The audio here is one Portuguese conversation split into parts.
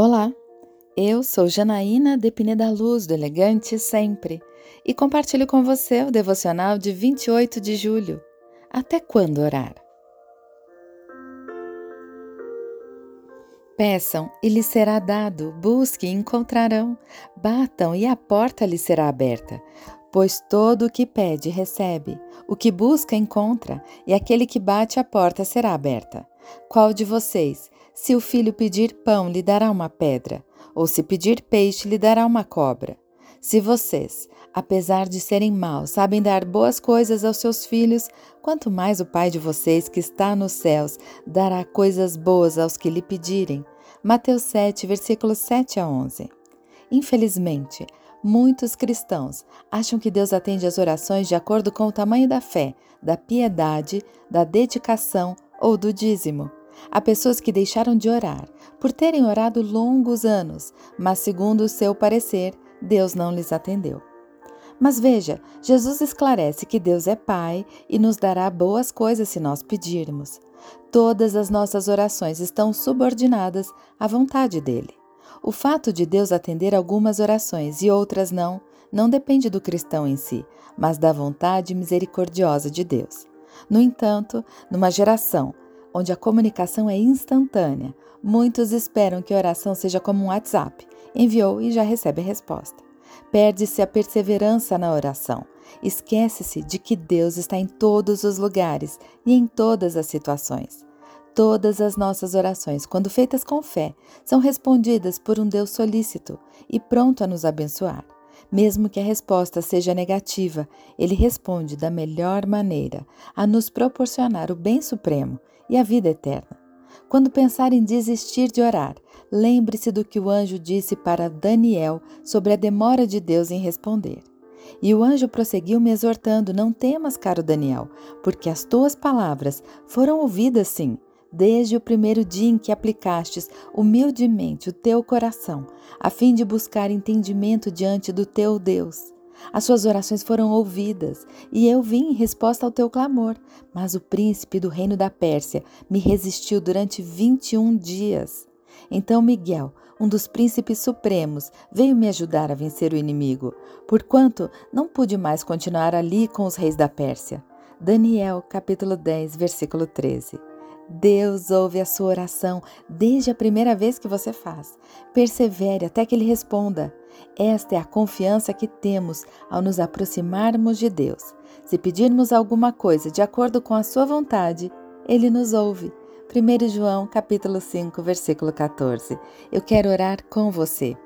Olá, eu sou Janaína de Pineda Luz, do Elegante Sempre, e compartilho com você o devocional de 28 de julho. Até quando orar? Peçam e lhes será dado, busquem e encontrarão, batam e a porta lhes será aberta. Pois todo o que pede recebe, o que busca encontra, e aquele que bate a porta será aberta. Qual de vocês, se o filho pedir pão, lhe dará uma pedra, ou se pedir peixe, lhe dará uma cobra? Se vocês, apesar de serem maus, sabem dar boas coisas aos seus filhos, quanto mais o Pai de vocês que está nos céus dará coisas boas aos que lhe pedirem. Mateus 7, versículos 7 a 11. Infelizmente, muitos cristãos acham que Deus atende às orações de acordo com o tamanho da fé, da piedade, da dedicação ou do dízimo. Há pessoas que deixaram de orar por terem orado longos anos, mas, segundo o seu parecer, Deus não lhes atendeu. Mas veja, Jesus esclarece que Deus é Pai e nos dará boas coisas se nós pedirmos. Todas as nossas orações estão subordinadas à vontade dele. O fato de Deus atender algumas orações e outras não, não depende do cristão em si, mas da vontade misericordiosa de Deus. No entanto, numa geração onde a comunicação é instantânea, muitos esperam que a oração seja como um WhatsApp enviou e já recebe a resposta. Perde-se a perseverança na oração. Esquece-se de que Deus está em todos os lugares e em todas as situações. Todas as nossas orações, quando feitas com fé, são respondidas por um Deus solícito e pronto a nos abençoar. Mesmo que a resposta seja negativa, ele responde da melhor maneira, a nos proporcionar o bem supremo e a vida eterna. Quando pensar em desistir de orar, lembre-se do que o anjo disse para Daniel sobre a demora de Deus em responder. E o anjo prosseguiu me exortando: Não temas, caro Daniel, porque as tuas palavras foram ouvidas sim, desde o primeiro dia em que aplicastes humildemente o teu coração, a fim de buscar entendimento diante do teu Deus. As suas orações foram ouvidas, e eu vim em resposta ao teu clamor. Mas o príncipe do reino da Pérsia me resistiu durante vinte e um dias. Então Miguel, um dos príncipes supremos, veio me ajudar a vencer o inimigo, porquanto não pude mais continuar ali com os reis da Pérsia. Daniel, capítulo 10, versículo 13. Deus ouve a sua oração desde a primeira vez que você faz. Persevere até que Ele responda. Esta é a confiança que temos ao nos aproximarmos de Deus. Se pedirmos alguma coisa de acordo com a sua vontade, Ele nos ouve. 1 João capítulo 5, versículo 14. Eu quero orar com você.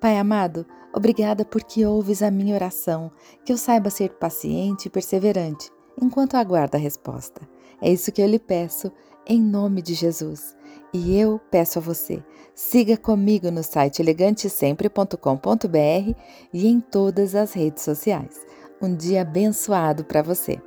Pai amado, obrigada porque ouves a minha oração, que eu saiba ser paciente e perseverante enquanto aguardo a resposta. É isso que eu lhe peço, em nome de Jesus. E eu peço a você, siga comigo no site elegantesempre.com.br e em todas as redes sociais. Um dia abençoado para você.